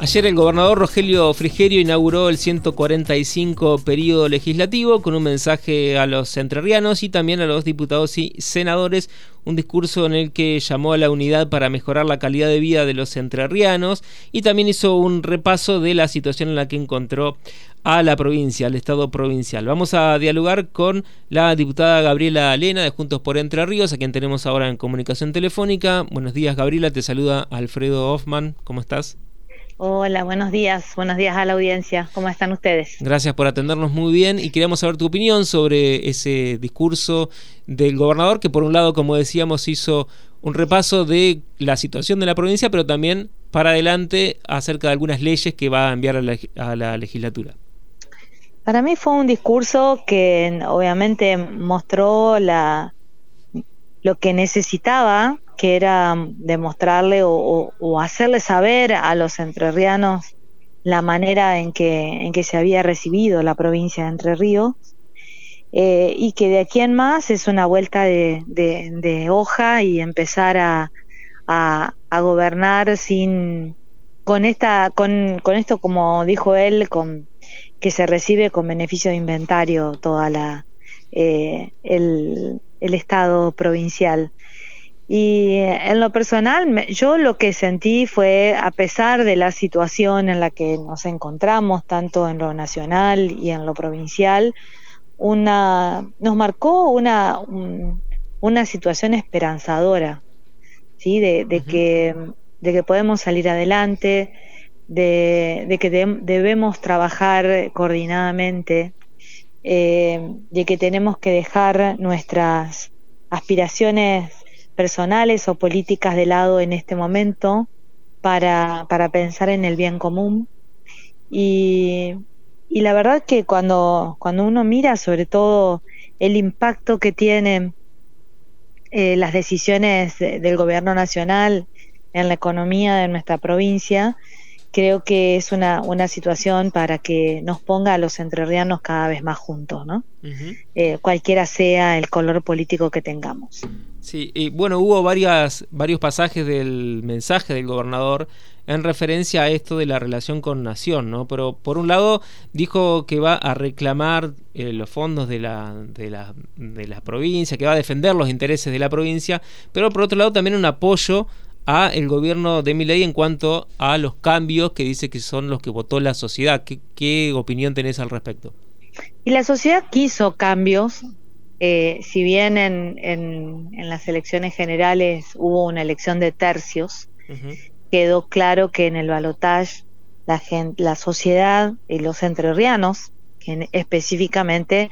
Ayer el gobernador Rogelio Frigerio inauguró el 145 periodo legislativo con un mensaje a los entrerrianos y también a los diputados y senadores, un discurso en el que llamó a la unidad para mejorar la calidad de vida de los entrerrianos y también hizo un repaso de la situación en la que encontró a la provincia, al Estado provincial. Vamos a dialogar con la diputada Gabriela Lena de Juntos por Entre Ríos, a quien tenemos ahora en comunicación telefónica. Buenos días Gabriela, te saluda Alfredo Hoffman, ¿cómo estás? Hola, buenos días. Buenos días a la audiencia. ¿Cómo están ustedes? Gracias por atendernos muy bien y queríamos saber tu opinión sobre ese discurso del gobernador que por un lado, como decíamos, hizo un repaso de la situación de la provincia, pero también para adelante acerca de algunas leyes que va a enviar a la, legislatura. Para mí fue un discurso que obviamente mostró la, lo que necesitaba que era demostrarle o, hacerle saber a los entrerrianos la manera en que, en que se había recibido la provincia de Entre Ríos eh, y que de aquí en más es una vuelta de, hoja y empezar a, gobernar sin con esta con, esto como dijo él con que se recibe con beneficio de inventario toda la eh, el estado provincial y en lo personal, yo lo que sentí fue, a pesar de la situación en la que nos encontramos, tanto en lo nacional y en lo provincial, una, nos marcó una, una situación esperanzadora, ¿sí? de, que, de que podemos salir adelante, de, que debemos trabajar coordinadamente, eh, de que tenemos que dejar nuestras aspiraciones personales o políticas de lado en este momento para, para pensar en el bien común. Y, y la verdad que cuando, cuando uno mira sobre todo el impacto que tienen eh, las decisiones del gobierno nacional en la economía de nuestra provincia, creo que es una, una situación para que nos ponga a los entrerrianos cada vez más juntos, ¿no? Eh, cualquiera sea el color político que tengamos. Sí, y bueno, hubo varias, varios pasajes del mensaje del gobernador en referencia a esto de la relación con Nación, ¿no? Pero por un lado dijo que va a reclamar eh, los fondos de la, de, la, de la provincia, que va a defender los intereses de la provincia, pero por otro lado también un apoyo a el gobierno de Milei en cuanto a los cambios que dice que son los que votó la sociedad. ¿Qué, qué opinión tenés al respecto? Y la sociedad quiso cambios, eh, si bien en, en, las elecciones generales hubo una elección de tercios, quedó claro que en el balotaje la, la sociedad y los entrerrianos, que específicamente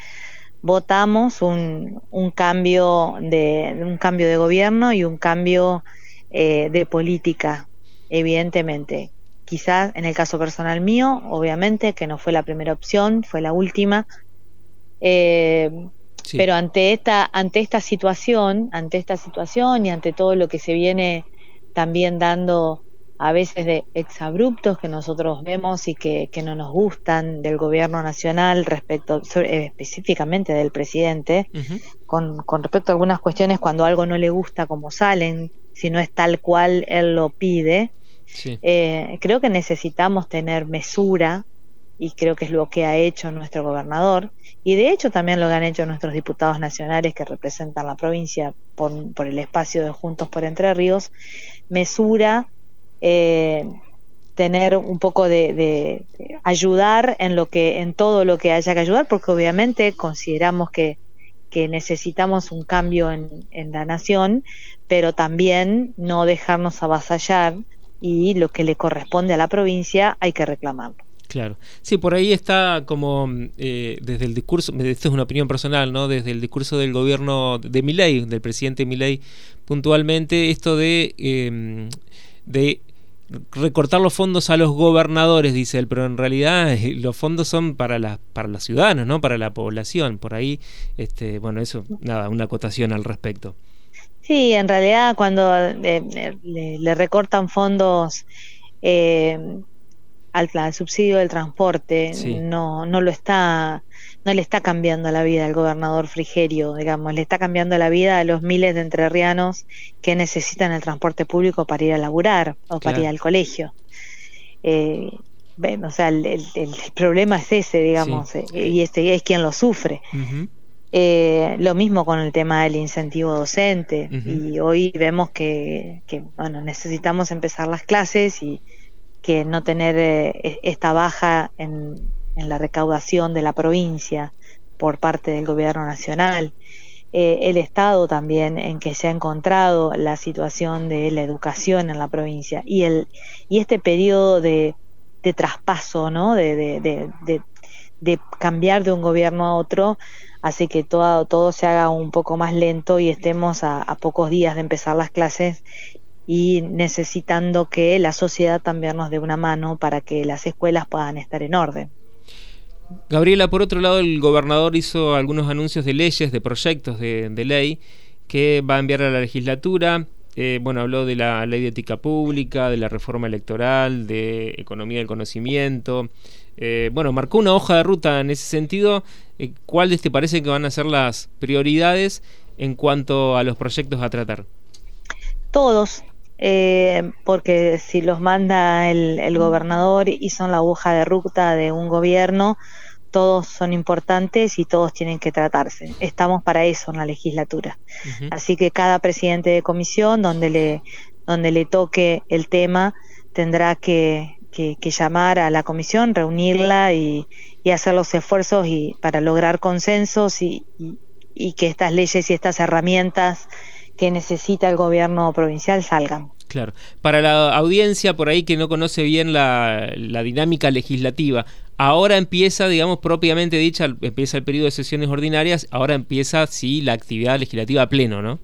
votamos un, un, cambio de, un cambio de gobierno y un cambio eh, de política, evidentemente. Quizás en el caso personal mío, obviamente, que no fue la primera opción, fue la última. Eh, pero ante esta, ante esta situación, ante esta situación y ante todo lo que se viene también dando a veces de exabruptos que nosotros vemos y que, que no nos gustan del gobierno nacional respecto, eh, específicamente del presidente, con, con respecto a algunas cuestiones cuando algo no le gusta como salen, si no es tal cual él lo pide, eh, creo que necesitamos tener mesura y creo que es lo que ha hecho nuestro gobernador. Y de hecho también lo que han hecho nuestros diputados nacionales que representan la provincia por, el espacio de Juntos por Entre Ríos, mesura, eh, tener un poco de, ayudar en lo que en todo lo que haya que ayudar porque obviamente consideramos que, que necesitamos un cambio en, en la nación pero también no dejarnos avasallar y lo que le corresponde a la provincia hay que reclamarlo Claro. Sí, por ahí está como eh, desde el discurso, esta es una opinión personal, ¿no? Desde el discurso del gobierno de Milei, del presidente Milei, puntualmente esto de, em, de recortar los fondos a los gobernadores, dice él, pero en realidad eh, los fondos son para las para los ciudadanos, ¿no? Para la población. Por ahí, este, bueno, eso, nada, una acotación al respecto. Sí, en realidad cuando eh, le, recortan fondos eh, al, subsidio del transporte, no, no lo está, no le está cambiando la vida al gobernador Frigerio, digamos, le está cambiando la vida a los miles de entrerrianos que necesitan el transporte público para ir a laburar o para ir al colegio. Eh, o sea, el, problema es ese, digamos, eh, y este es quien lo sufre. Eh, lo mismo con el tema del incentivo docente. Y hoy vemos que, bueno, necesitamos empezar las clases y que no tener e, esta baja en, en, la recaudación de la provincia por parte del gobierno nacional. el Estado también en que se ha encontrado la situación de la educación en la provincia y, el, y este periodo de, de traspaso, ¿no? De, de, de, cambiar de un gobierno a otro, hace que todo, todo se haga un poco más lento y estemos a, pocos días de empezar las clases y necesitando que la sociedad también nos dé una mano para que las escuelas puedan estar en orden. Gabriela, por otro lado, el gobernador hizo algunos anuncios de leyes, de proyectos de, ley que va a enviar a la legislatura. Eh, bueno, habló de la ley de ética pública, de la reforma electoral, de economía del conocimiento. Eh, bueno, marcó una hoja de ruta en ese sentido. Eh, ¿Cuáles te parece que van a ser las prioridades en cuanto a los proyectos a tratar? Todos, porque si los manda el, el gobernador y son la hoja de ruta de un gobierno, todos son importantes y todos tienen que tratarse. Estamos para eso en la legislatura. Así que cada presidente de comisión, donde le, donde le toque el tema, tendrá que, que, llamar a la comisión, reunirla y, hacer los esfuerzos y, para lograr consensos y, y que estas leyes y estas herramientas que necesita el gobierno provincial salgan. Claro. Para la audiencia por ahí que no conoce bien la, la dinámica legislativa, Ahora empieza, digamos, propiamente dicha, empieza el periodo de sesiones ordinarias, ahora empieza, sí, la actividad legislativa a pleno, ¿no?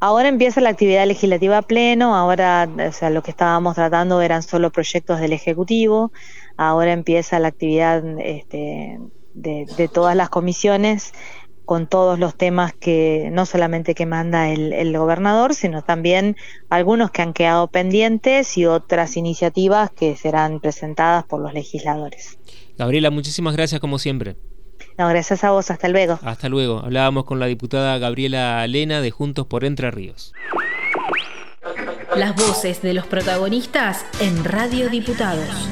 Ahora empieza la actividad legislativa pleno, ahora, o sea, lo que estábamos tratando eran solo proyectos del Ejecutivo, ahora empieza la actividad este, de, todas las comisiones con todos los temas que no solamente que manda el, gobernador, sino también algunos que han quedado pendientes y otras iniciativas que serán presentadas por los legisladores. Gabriela, muchísimas gracias como siempre. No, gracias a vos, hasta luego. Hasta luego. Hablábamos con la diputada Gabriela Lena de Juntos por Entre Ríos. Las voces de los protagonistas en Radio Diputados.